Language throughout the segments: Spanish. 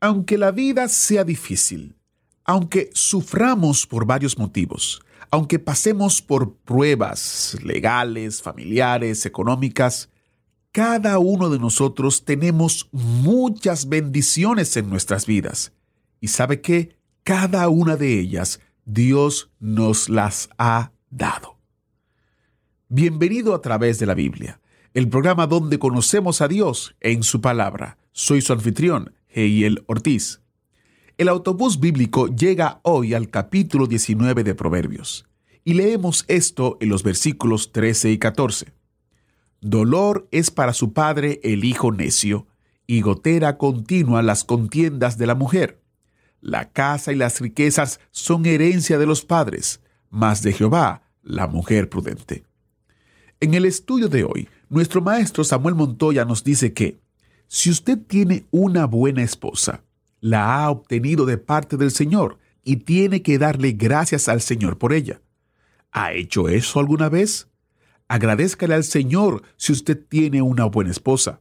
Aunque la vida sea difícil, aunque suframos por varios motivos, aunque pasemos por pruebas legales, familiares, económicas, cada uno de nosotros tenemos muchas bendiciones en nuestras vidas. Y sabe que cada una de ellas Dios nos las ha dado. Bienvenido a través de la Biblia, el programa donde conocemos a Dios en su palabra. Soy su anfitrión, Heiel Ortiz. El autobús bíblico llega hoy al capítulo 19 de Proverbios y leemos esto en los versículos 13 y 14. Dolor es para su padre el hijo necio, y gotera continua las contiendas de la mujer. La casa y las riquezas son herencia de los padres, mas de Jehová la mujer prudente. En el estudio de hoy, nuestro maestro Samuel Montoya nos dice que si usted tiene una buena esposa, la ha obtenido de parte del Señor y tiene que darle gracias al Señor por ella. ¿Ha hecho eso alguna vez? Agradezcale al Señor si usted tiene una buena esposa.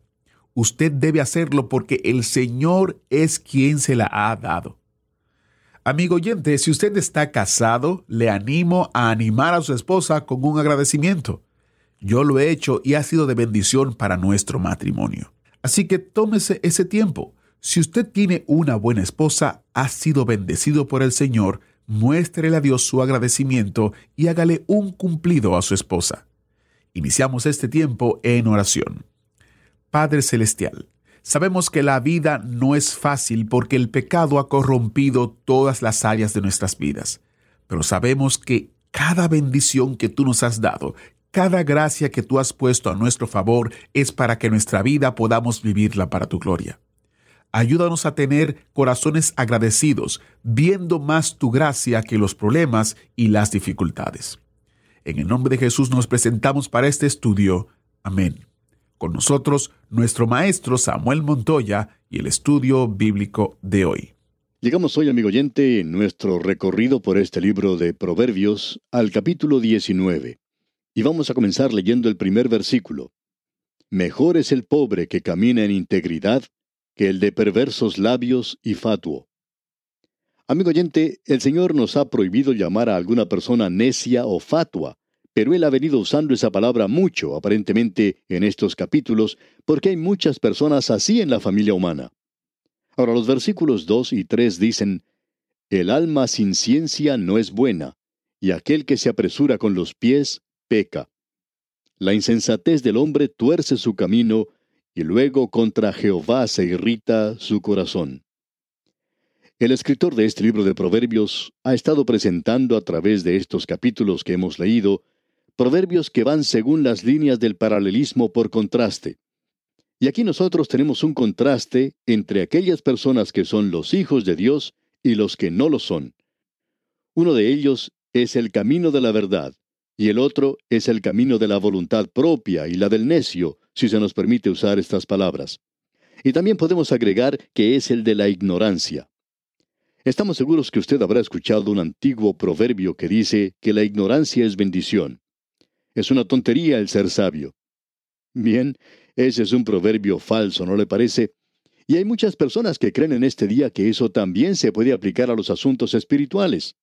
Usted debe hacerlo porque el Señor es quien se la ha dado. Amigo oyente, si usted está casado, le animo a animar a su esposa con un agradecimiento. Yo lo he hecho y ha sido de bendición para nuestro matrimonio. Así que tómese ese tiempo. Si usted tiene una buena esposa, ha sido bendecido por el Señor, muéstrele a Dios su agradecimiento y hágale un cumplido a su esposa. Iniciamos este tiempo en oración. Padre Celestial, sabemos que la vida no es fácil porque el pecado ha corrompido todas las áreas de nuestras vidas, pero sabemos que cada bendición que tú nos has dado, cada gracia que tú has puesto a nuestro favor es para que nuestra vida podamos vivirla para tu gloria. Ayúdanos a tener corazones agradecidos, viendo más tu gracia que los problemas y las dificultades. En el nombre de Jesús nos presentamos para este estudio. Amén. Con nosotros, nuestro maestro Samuel Montoya y el estudio bíblico de hoy. Llegamos hoy, amigo oyente, en nuestro recorrido por este libro de Proverbios al capítulo 19. Y vamos a comenzar leyendo el primer versículo. Mejor es el pobre que camina en integridad que el de perversos labios y fatuo. Amigo oyente, el Señor nos ha prohibido llamar a alguna persona necia o fatua, pero Él ha venido usando esa palabra mucho, aparentemente, en estos capítulos, porque hay muchas personas así en la familia humana. Ahora los versículos 2 y 3 dicen, El alma sin ciencia no es buena, y aquel que se apresura con los pies peca. La insensatez del hombre tuerce su camino, y luego contra Jehová se irrita su corazón. El escritor de este libro de Proverbios ha estado presentando a través de estos capítulos que hemos leído, proverbios que van según las líneas del paralelismo por contraste. Y aquí nosotros tenemos un contraste entre aquellas personas que son los hijos de Dios y los que no lo son. Uno de ellos es el camino de la verdad, y el otro es el camino de la voluntad propia y la del necio, si se nos permite usar estas palabras. Y también podemos agregar que es el de la ignorancia. Estamos seguros que usted habrá escuchado un antiguo proverbio que dice que la ignorancia es bendición. Es una tontería el ser sabio. Bien, ese es un proverbio falso, ¿no le parece? Y hay muchas personas que creen en este día que eso también se puede aplicar a los asuntos espirituales.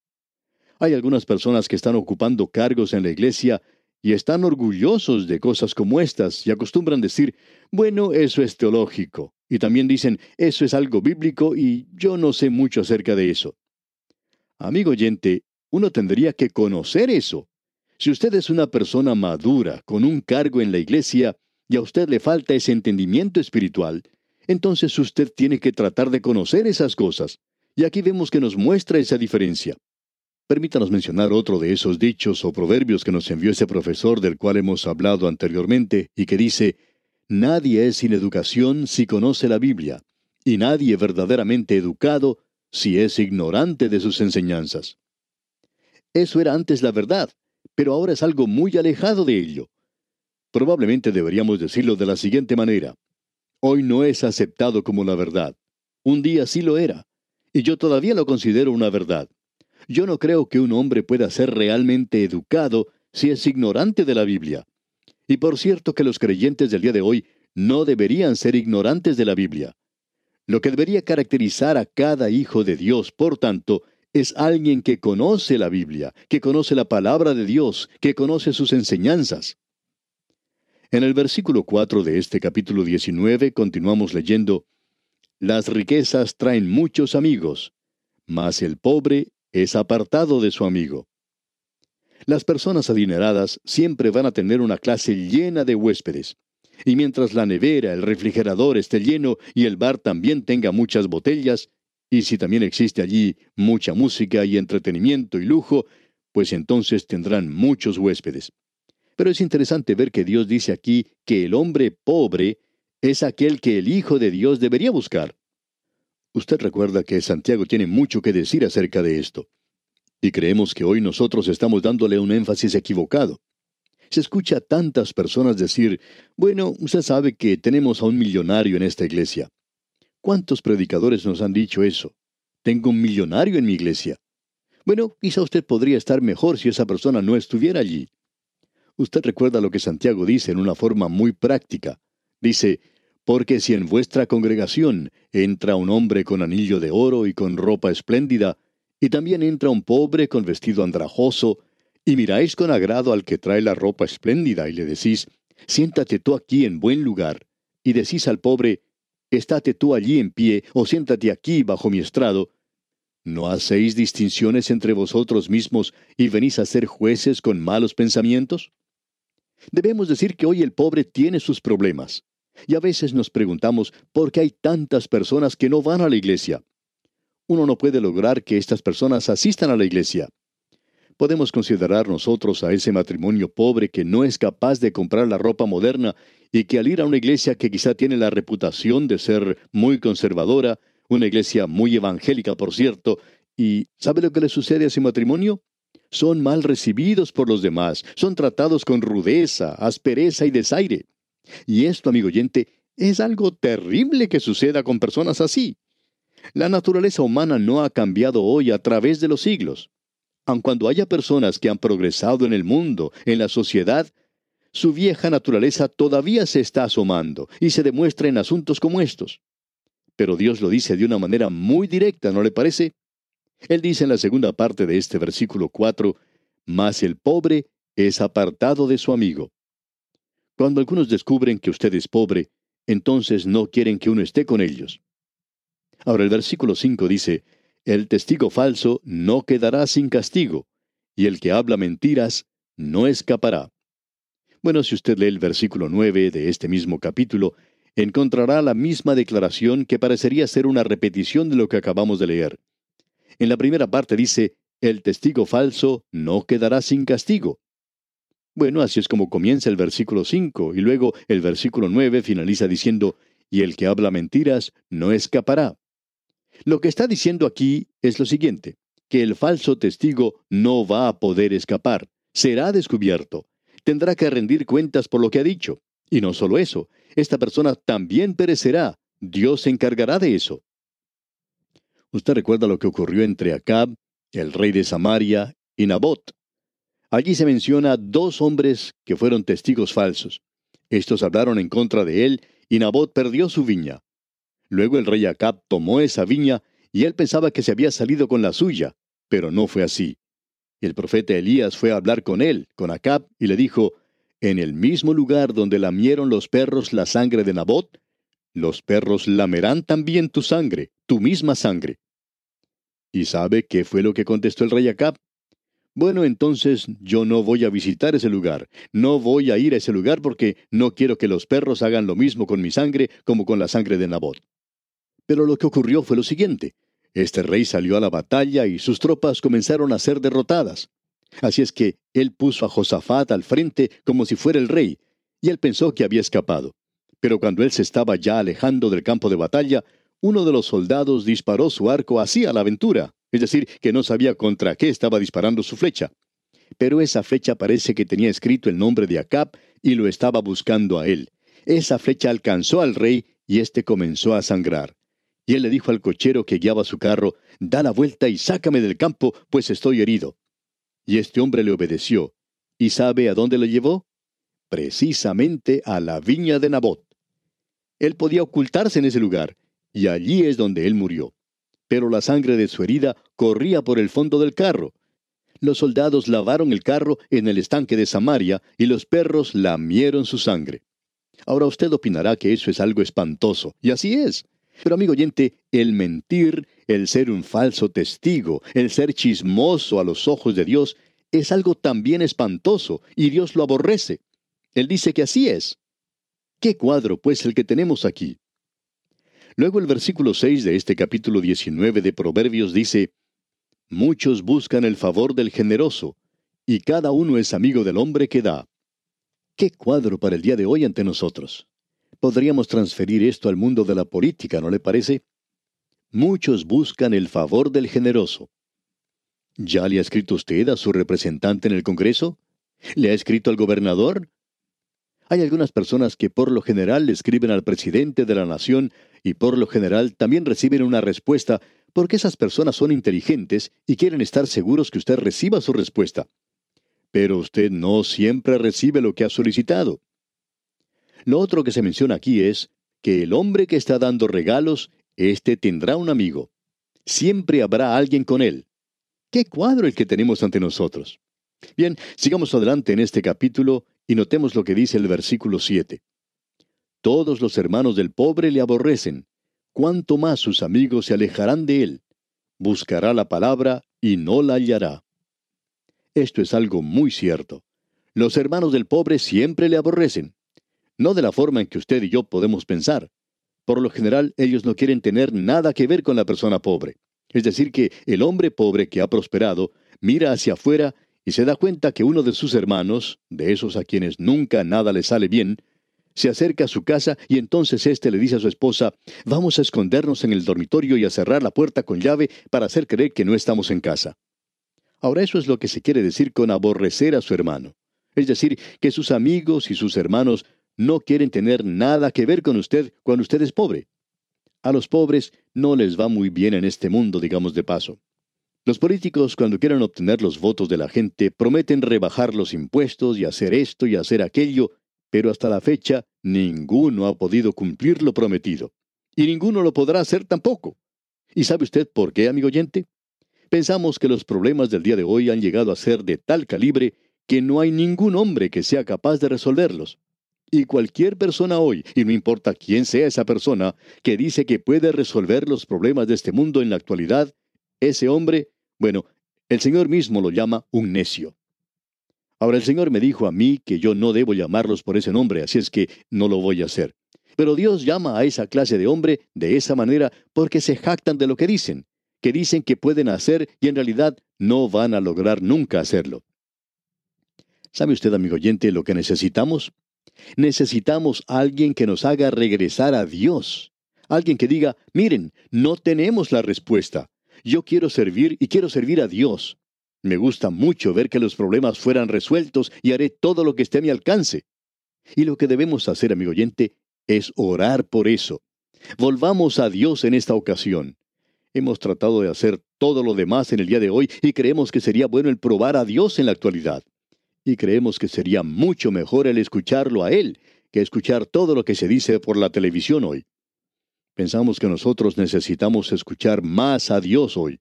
Hay algunas personas que están ocupando cargos en la iglesia y están orgullosos de cosas como estas y acostumbran decir, bueno, eso es teológico. Y también dicen, eso es algo bíblico y yo no sé mucho acerca de eso. Amigo oyente, uno tendría que conocer eso. Si usted es una persona madura, con un cargo en la iglesia, y a usted le falta ese entendimiento espiritual, entonces usted tiene que tratar de conocer esas cosas. Y aquí vemos que nos muestra esa diferencia. Permítanos mencionar otro de esos dichos o proverbios que nos envió ese profesor del cual hemos hablado anteriormente y que dice, nadie es sin educación si conoce la Biblia, y nadie verdaderamente educado si es ignorante de sus enseñanzas. Eso era antes la verdad, pero ahora es algo muy alejado de ello. Probablemente deberíamos decirlo de la siguiente manera. Hoy no es aceptado como la verdad. Un día sí lo era, y yo todavía lo considero una verdad. Yo no creo que un hombre pueda ser realmente educado si es ignorante de la Biblia. Y por cierto que los creyentes del día de hoy no deberían ser ignorantes de la Biblia. Lo que debería caracterizar a cada hijo de Dios, por tanto, es alguien que conoce la Biblia, que conoce la palabra de Dios, que conoce sus enseñanzas. En el versículo 4 de este capítulo 19 continuamos leyendo, Las riquezas traen muchos amigos, mas el pobre es apartado de su amigo. Las personas adineradas siempre van a tener una clase llena de huéspedes. Y mientras la nevera, el refrigerador esté lleno y el bar también tenga muchas botellas, y si también existe allí mucha música y entretenimiento y lujo, pues entonces tendrán muchos huéspedes. Pero es interesante ver que Dios dice aquí que el hombre pobre es aquel que el Hijo de Dios debería buscar. Usted recuerda que Santiago tiene mucho que decir acerca de esto. Y creemos que hoy nosotros estamos dándole un énfasis equivocado. Se escucha a tantas personas decir, bueno, usted sabe que tenemos a un millonario en esta iglesia. ¿Cuántos predicadores nos han dicho eso? Tengo un millonario en mi iglesia. Bueno, quizá usted podría estar mejor si esa persona no estuviera allí. Usted recuerda lo que Santiago dice en una forma muy práctica. Dice, porque si en vuestra congregación entra un hombre con anillo de oro y con ropa espléndida, y también entra un pobre con vestido andrajoso, y miráis con agrado al que trae la ropa espléndida, y le decís, siéntate tú aquí en buen lugar, y decís al pobre, estate tú allí en pie, o siéntate aquí bajo mi estrado. ¿No hacéis distinciones entre vosotros mismos y venís a ser jueces con malos pensamientos? Debemos decir que hoy el pobre tiene sus problemas. Y a veces nos preguntamos por qué hay tantas personas que no van a la iglesia. Uno no puede lograr que estas personas asistan a la iglesia. Podemos considerar nosotros a ese matrimonio pobre que no es capaz de comprar la ropa moderna y que al ir a una iglesia que quizá tiene la reputación de ser muy conservadora, una iglesia muy evangélica, por cierto, y ¿sabe lo que le sucede a ese matrimonio? Son mal recibidos por los demás, son tratados con rudeza, aspereza y desaire. Y esto, amigo oyente, es algo terrible que suceda con personas así. La naturaleza humana no ha cambiado hoy a través de los siglos aun cuando haya personas que han progresado en el mundo, en la sociedad, su vieja naturaleza todavía se está asomando y se demuestra en asuntos como estos. Pero Dios lo dice de una manera muy directa, ¿no le parece? Él dice en la segunda parte de este versículo 4, Mas el pobre es apartado de su amigo. Cuando algunos descubren que usted es pobre, entonces no quieren que uno esté con ellos. Ahora el versículo 5 dice, el testigo falso no quedará sin castigo, y el que habla mentiras no escapará. Bueno, si usted lee el versículo 9 de este mismo capítulo, encontrará la misma declaración que parecería ser una repetición de lo que acabamos de leer. En la primera parte dice, el testigo falso no quedará sin castigo. Bueno, así es como comienza el versículo 5, y luego el versículo 9 finaliza diciendo, y el que habla mentiras no escapará. Lo que está diciendo aquí es lo siguiente, que el falso testigo no va a poder escapar, será descubierto, tendrá que rendir cuentas por lo que ha dicho. Y no solo eso, esta persona también perecerá, Dios se encargará de eso. Usted recuerda lo que ocurrió entre Acab, el rey de Samaria, y Nabot. Allí se menciona dos hombres que fueron testigos falsos. Estos hablaron en contra de él y Nabot perdió su viña. Luego el rey Acab tomó esa viña y él pensaba que se había salido con la suya, pero no fue así. El profeta Elías fue a hablar con él, con Acab, y le dijo, En el mismo lugar donde lamieron los perros la sangre de Nabot, los perros lamerán también tu sangre, tu misma sangre. ¿Y sabe qué fue lo que contestó el rey Acab? Bueno, entonces yo no voy a visitar ese lugar, no voy a ir a ese lugar porque no quiero que los perros hagan lo mismo con mi sangre como con la sangre de Nabot. Pero lo que ocurrió fue lo siguiente. Este rey salió a la batalla y sus tropas comenzaron a ser derrotadas. Así es que él puso a Josafat al frente como si fuera el rey, y él pensó que había escapado. Pero cuando él se estaba ya alejando del campo de batalla, uno de los soldados disparó su arco así a la aventura, es decir, que no sabía contra qué estaba disparando su flecha. Pero esa flecha parece que tenía escrito el nombre de Acab y lo estaba buscando a él. Esa flecha alcanzó al rey y éste comenzó a sangrar. Y él le dijo al cochero que guiaba su carro, Da la vuelta y sácame del campo, pues estoy herido. Y este hombre le obedeció. ¿Y sabe a dónde le llevó? Precisamente a la viña de Nabot. Él podía ocultarse en ese lugar, y allí es donde él murió. Pero la sangre de su herida corría por el fondo del carro. Los soldados lavaron el carro en el estanque de Samaria, y los perros lamieron su sangre. Ahora usted opinará que eso es algo espantoso, y así es. Pero amigo oyente, el mentir, el ser un falso testigo, el ser chismoso a los ojos de Dios, es algo también espantoso, y Dios lo aborrece. Él dice que así es. ¿Qué cuadro, pues, el que tenemos aquí? Luego el versículo 6 de este capítulo 19 de Proverbios dice, Muchos buscan el favor del generoso, y cada uno es amigo del hombre que da. ¿Qué cuadro para el día de hoy ante nosotros? Podríamos transferir esto al mundo de la política, ¿no le parece? Muchos buscan el favor del generoso. ¿Ya le ha escrito usted a su representante en el Congreso? ¿Le ha escrito al gobernador? Hay algunas personas que por lo general escriben al presidente de la nación y por lo general también reciben una respuesta porque esas personas son inteligentes y quieren estar seguros que usted reciba su respuesta. Pero usted no siempre recibe lo que ha solicitado. Lo otro que se menciona aquí es que el hombre que está dando regalos, éste tendrá un amigo. Siempre habrá alguien con él. ¿Qué cuadro el que tenemos ante nosotros? Bien, sigamos adelante en este capítulo y notemos lo que dice el versículo 7. Todos los hermanos del pobre le aborrecen, cuanto más sus amigos se alejarán de él. Buscará la palabra y no la hallará. Esto es algo muy cierto. Los hermanos del pobre siempre le aborrecen no de la forma en que usted y yo podemos pensar. Por lo general, ellos no quieren tener nada que ver con la persona pobre. Es decir, que el hombre pobre que ha prosperado mira hacia afuera y se da cuenta que uno de sus hermanos, de esos a quienes nunca nada le sale bien, se acerca a su casa y entonces éste le dice a su esposa, vamos a escondernos en el dormitorio y a cerrar la puerta con llave para hacer creer que no estamos en casa. Ahora eso es lo que se quiere decir con aborrecer a su hermano. Es decir, que sus amigos y sus hermanos no quieren tener nada que ver con usted cuando usted es pobre. A los pobres no les va muy bien en este mundo, digamos de paso. Los políticos, cuando quieren obtener los votos de la gente, prometen rebajar los impuestos y hacer esto y hacer aquello, pero hasta la fecha ninguno ha podido cumplir lo prometido. Y ninguno lo podrá hacer tampoco. ¿Y sabe usted por qué, amigo oyente? Pensamos que los problemas del día de hoy han llegado a ser de tal calibre que no hay ningún hombre que sea capaz de resolverlos. Y cualquier persona hoy, y no importa quién sea esa persona, que dice que puede resolver los problemas de este mundo en la actualidad, ese hombre, bueno, el Señor mismo lo llama un necio. Ahora el Señor me dijo a mí que yo no debo llamarlos por ese nombre, así es que no lo voy a hacer. Pero Dios llama a esa clase de hombre de esa manera porque se jactan de lo que dicen, que dicen que pueden hacer y en realidad no van a lograr nunca hacerlo. ¿Sabe usted, amigo oyente, lo que necesitamos? Necesitamos alguien que nos haga regresar a Dios. Alguien que diga, miren, no tenemos la respuesta. Yo quiero servir y quiero servir a Dios. Me gusta mucho ver que los problemas fueran resueltos y haré todo lo que esté a mi alcance. Y lo que debemos hacer, amigo oyente, es orar por eso. Volvamos a Dios en esta ocasión. Hemos tratado de hacer todo lo demás en el día de hoy y creemos que sería bueno el probar a Dios en la actualidad y creemos que sería mucho mejor el escucharlo a Él que escuchar todo lo que se dice por la televisión hoy. Pensamos que nosotros necesitamos escuchar más a Dios hoy.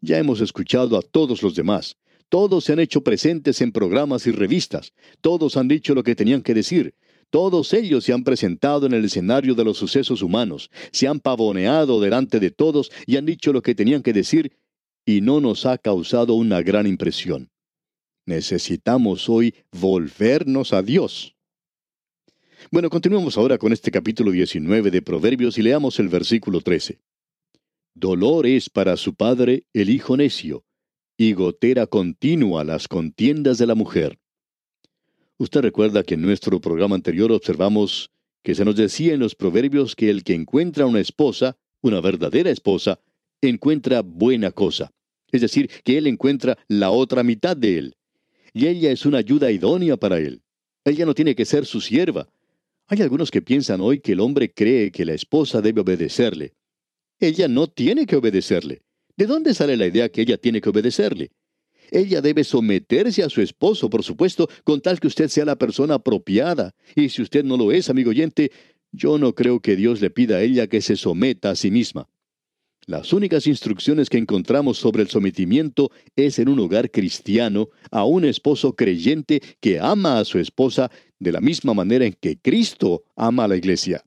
Ya hemos escuchado a todos los demás. Todos se han hecho presentes en programas y revistas. Todos han dicho lo que tenían que decir. Todos ellos se han presentado en el escenario de los sucesos humanos. Se han pavoneado delante de todos y han dicho lo que tenían que decir y no nos ha causado una gran impresión. Necesitamos hoy volvernos a Dios. Bueno, continuemos ahora con este capítulo 19 de Proverbios y leamos el versículo 13. Dolor es para su padre el hijo necio, y gotera continua las contiendas de la mujer. Usted recuerda que en nuestro programa anterior observamos que se nos decía en los proverbios que el que encuentra una esposa, una verdadera esposa, encuentra buena cosa. Es decir, que él encuentra la otra mitad de él. Y ella es una ayuda idónea para él. Ella no tiene que ser su sierva. Hay algunos que piensan hoy que el hombre cree que la esposa debe obedecerle. Ella no tiene que obedecerle. ¿De dónde sale la idea que ella tiene que obedecerle? Ella debe someterse a su esposo, por supuesto, con tal que usted sea la persona apropiada. Y si usted no lo es, amigo oyente, yo no creo que Dios le pida a ella que se someta a sí misma. Las únicas instrucciones que encontramos sobre el sometimiento es en un hogar cristiano a un esposo creyente que ama a su esposa de la misma manera en que Cristo ama a la iglesia.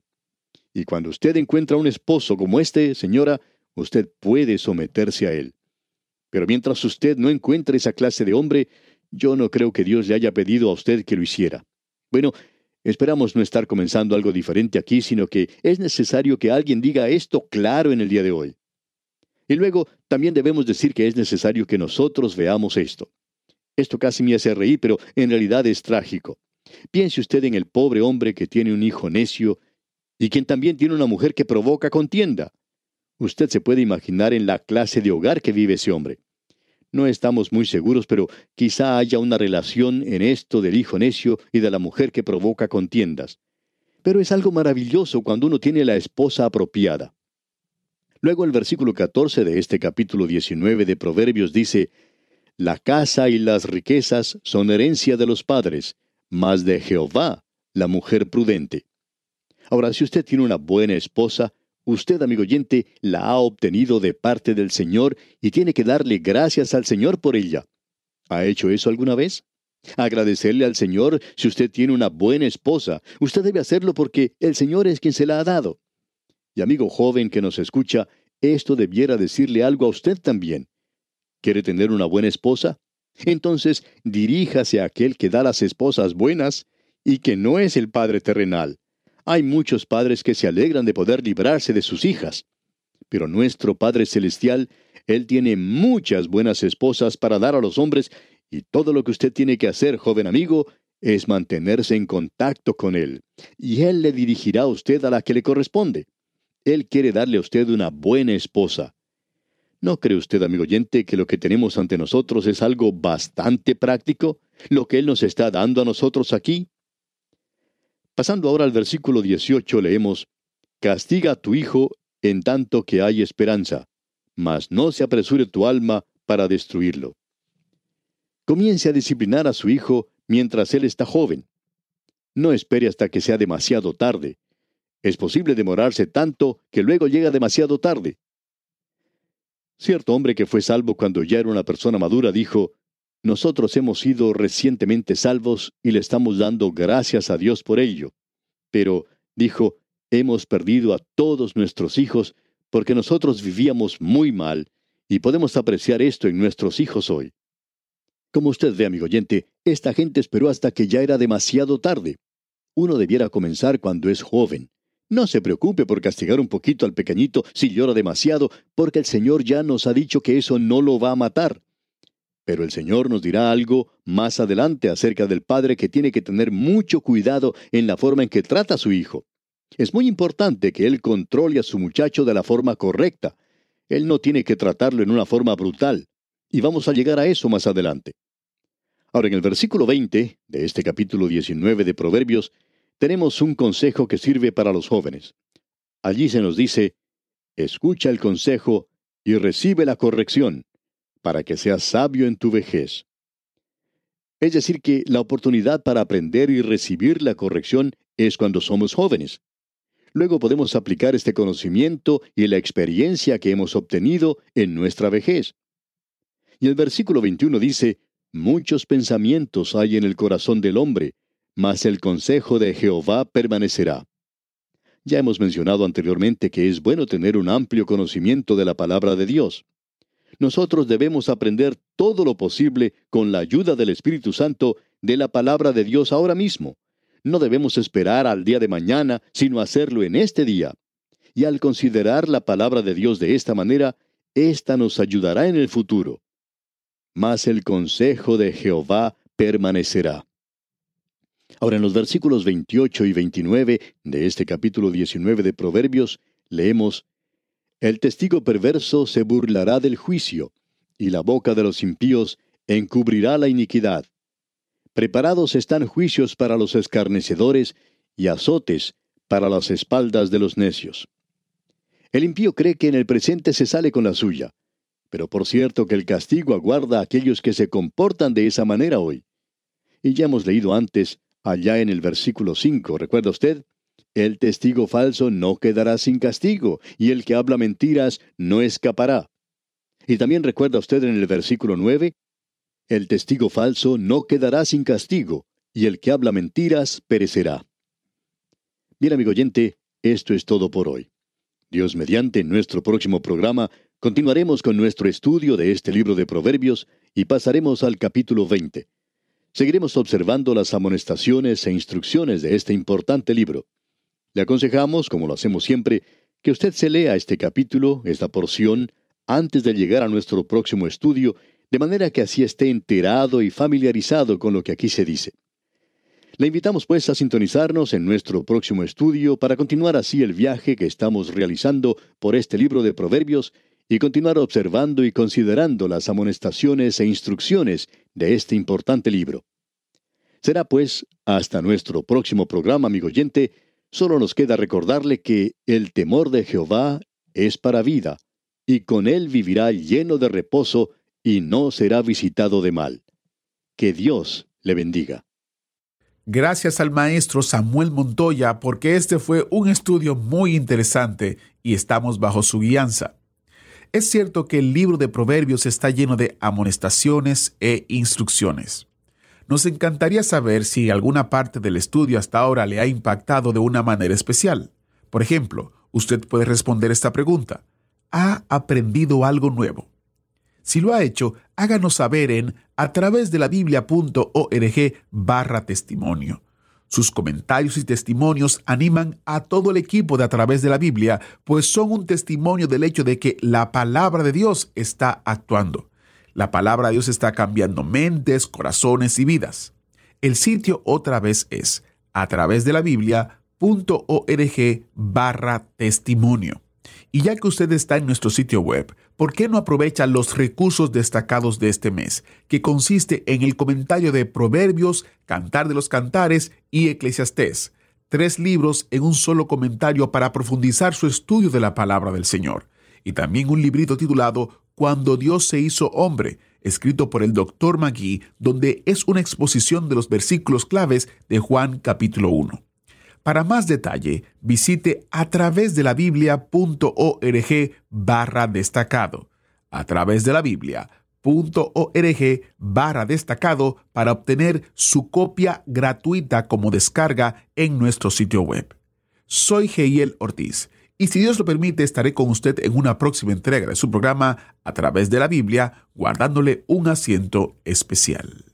Y cuando usted encuentra un esposo como este, señora, usted puede someterse a él. Pero mientras usted no encuentre esa clase de hombre, yo no creo que Dios le haya pedido a usted que lo hiciera. Bueno, esperamos no estar comenzando algo diferente aquí, sino que es necesario que alguien diga esto claro en el día de hoy. Y luego también debemos decir que es necesario que nosotros veamos esto. Esto casi me hace reír, pero en realidad es trágico. Piense usted en el pobre hombre que tiene un hijo necio y quien también tiene una mujer que provoca contienda. Usted se puede imaginar en la clase de hogar que vive ese hombre. No estamos muy seguros, pero quizá haya una relación en esto del hijo necio y de la mujer que provoca contiendas. Pero es algo maravilloso cuando uno tiene la esposa apropiada. Luego el versículo 14 de este capítulo 19 de Proverbios dice, La casa y las riquezas son herencia de los padres, mas de Jehová la mujer prudente. Ahora, si usted tiene una buena esposa, Usted, amigo oyente, la ha obtenido de parte del Señor y tiene que darle gracias al Señor por ella. ¿Ha hecho eso alguna vez? Agradecerle al Señor si usted tiene una buena esposa. Usted debe hacerlo porque el Señor es quien se la ha dado. Y amigo joven que nos escucha, esto debiera decirle algo a usted también. ¿Quiere tener una buena esposa? Entonces diríjase a aquel que da las esposas buenas y que no es el Padre terrenal. Hay muchos padres que se alegran de poder librarse de sus hijas. Pero nuestro Padre Celestial, Él tiene muchas buenas esposas para dar a los hombres, y todo lo que usted tiene que hacer, joven amigo, es mantenerse en contacto con Él. Y Él le dirigirá a usted a la que le corresponde. Él quiere darle a usted una buena esposa. ¿No cree usted, amigo oyente, que lo que tenemos ante nosotros es algo bastante práctico? ¿Lo que Él nos está dando a nosotros aquí? Pasando ahora al versículo 18 leemos, Castiga a tu hijo en tanto que hay esperanza, mas no se apresure tu alma para destruirlo. Comience a disciplinar a su hijo mientras él está joven. No espere hasta que sea demasiado tarde. Es posible demorarse tanto que luego llega demasiado tarde. Cierto hombre que fue salvo cuando ya era una persona madura dijo, nosotros hemos sido recientemente salvos y le estamos dando gracias a Dios por ello. Pero, dijo, hemos perdido a todos nuestros hijos porque nosotros vivíamos muy mal y podemos apreciar esto en nuestros hijos hoy. Como usted ve, amigo oyente, esta gente esperó hasta que ya era demasiado tarde. Uno debiera comenzar cuando es joven. No se preocupe por castigar un poquito al pequeñito si llora demasiado, porque el Señor ya nos ha dicho que eso no lo va a matar. Pero el Señor nos dirá algo más adelante acerca del padre que tiene que tener mucho cuidado en la forma en que trata a su hijo. Es muy importante que él controle a su muchacho de la forma correcta. Él no tiene que tratarlo en una forma brutal. Y vamos a llegar a eso más adelante. Ahora, en el versículo 20 de este capítulo 19 de Proverbios, tenemos un consejo que sirve para los jóvenes. Allí se nos dice, escucha el consejo y recibe la corrección para que seas sabio en tu vejez. Es decir, que la oportunidad para aprender y recibir la corrección es cuando somos jóvenes. Luego podemos aplicar este conocimiento y la experiencia que hemos obtenido en nuestra vejez. Y el versículo 21 dice, Muchos pensamientos hay en el corazón del hombre, mas el consejo de Jehová permanecerá. Ya hemos mencionado anteriormente que es bueno tener un amplio conocimiento de la palabra de Dios. Nosotros debemos aprender todo lo posible con la ayuda del Espíritu Santo de la palabra de Dios ahora mismo. No debemos esperar al día de mañana, sino hacerlo en este día. Y al considerar la palabra de Dios de esta manera, ésta nos ayudará en el futuro. Mas el consejo de Jehová permanecerá. Ahora en los versículos 28 y 29 de este capítulo 19 de Proverbios leemos, El testigo perverso se burlará del juicio, y la boca de los impíos encubrirá la iniquidad. Preparados están juicios para los escarnecedores y azotes para las espaldas de los necios. El impío cree que en el presente se sale con la suya, pero por cierto que el castigo aguarda a aquellos que se comportan de esa manera hoy. Y ya hemos leído antes, allá en el versículo 5, ¿recuerda usted? El testigo falso no quedará sin castigo, y el que habla mentiras no escapará. Y también recuerda usted en el versículo 9, el testigo falso no quedará sin castigo, y el que habla mentiras perecerá. Bien, amigo oyente, esto es todo por hoy. Dios mediante, nuestro próximo programa continuaremos con nuestro estudio de este libro de Proverbios y pasaremos al capítulo 20. Seguiremos observando las amonestaciones e instrucciones de este importante libro. Le aconsejamos, como lo hacemos siempre, que usted se lea este capítulo, esta porción, antes de llegar a nuestro próximo estudio, de manera que así esté enterado y familiarizado con lo que aquí se dice. Le invitamos pues a sintonizarnos en nuestro próximo estudio para continuar así el viaje que estamos realizando por este libro de Proverbios y continuar observando y considerando las amonestaciones e instrucciones de este importante libro. Será pues hasta nuestro próximo programa, amigo oyente, solo nos queda recordarle que el temor de Jehová es para vida, y con él vivirá lleno de reposo y no será visitado de mal. Que Dios le bendiga. Gracias al maestro Samuel Montoya porque este fue un estudio muy interesante y estamos bajo su guianza. Es cierto que el libro de Proverbios está lleno de amonestaciones e instrucciones. Nos encantaría saber si alguna parte del estudio hasta ahora le ha impactado de una manera especial. Por ejemplo, usted puede responder esta pregunta. ¿Ha aprendido algo nuevo? Si lo ha hecho, háganos saber en a través de la biblia.org barra testimonio. Sus comentarios y testimonios animan a todo el equipo de A través de la Biblia, pues son un testimonio del hecho de que la palabra de Dios está actuando. La palabra de Dios está cambiando mentes, corazones y vidas. El sitio otra vez es a través de la biblia.org barra testimonio. Y ya que usted está en nuestro sitio web, ¿por qué no aprovecha los recursos destacados de este mes, que consiste en el comentario de Proverbios, Cantar de los Cantares y Eclesiastés? Tres libros en un solo comentario para profundizar su estudio de la palabra del Señor. Y también un librito titulado Cuando Dios se hizo hombre, escrito por el Dr. Magui, donde es una exposición de los versículos claves de Juan capítulo 1. Para más detalle, visite a través de la biblia.org barra destacado. A través de la biblia.org barra destacado para obtener su copia gratuita como descarga en nuestro sitio web. Soy Geiel Ortiz y si Dios lo permite estaré con usted en una próxima entrega de su programa a través de la Biblia, guardándole un asiento especial.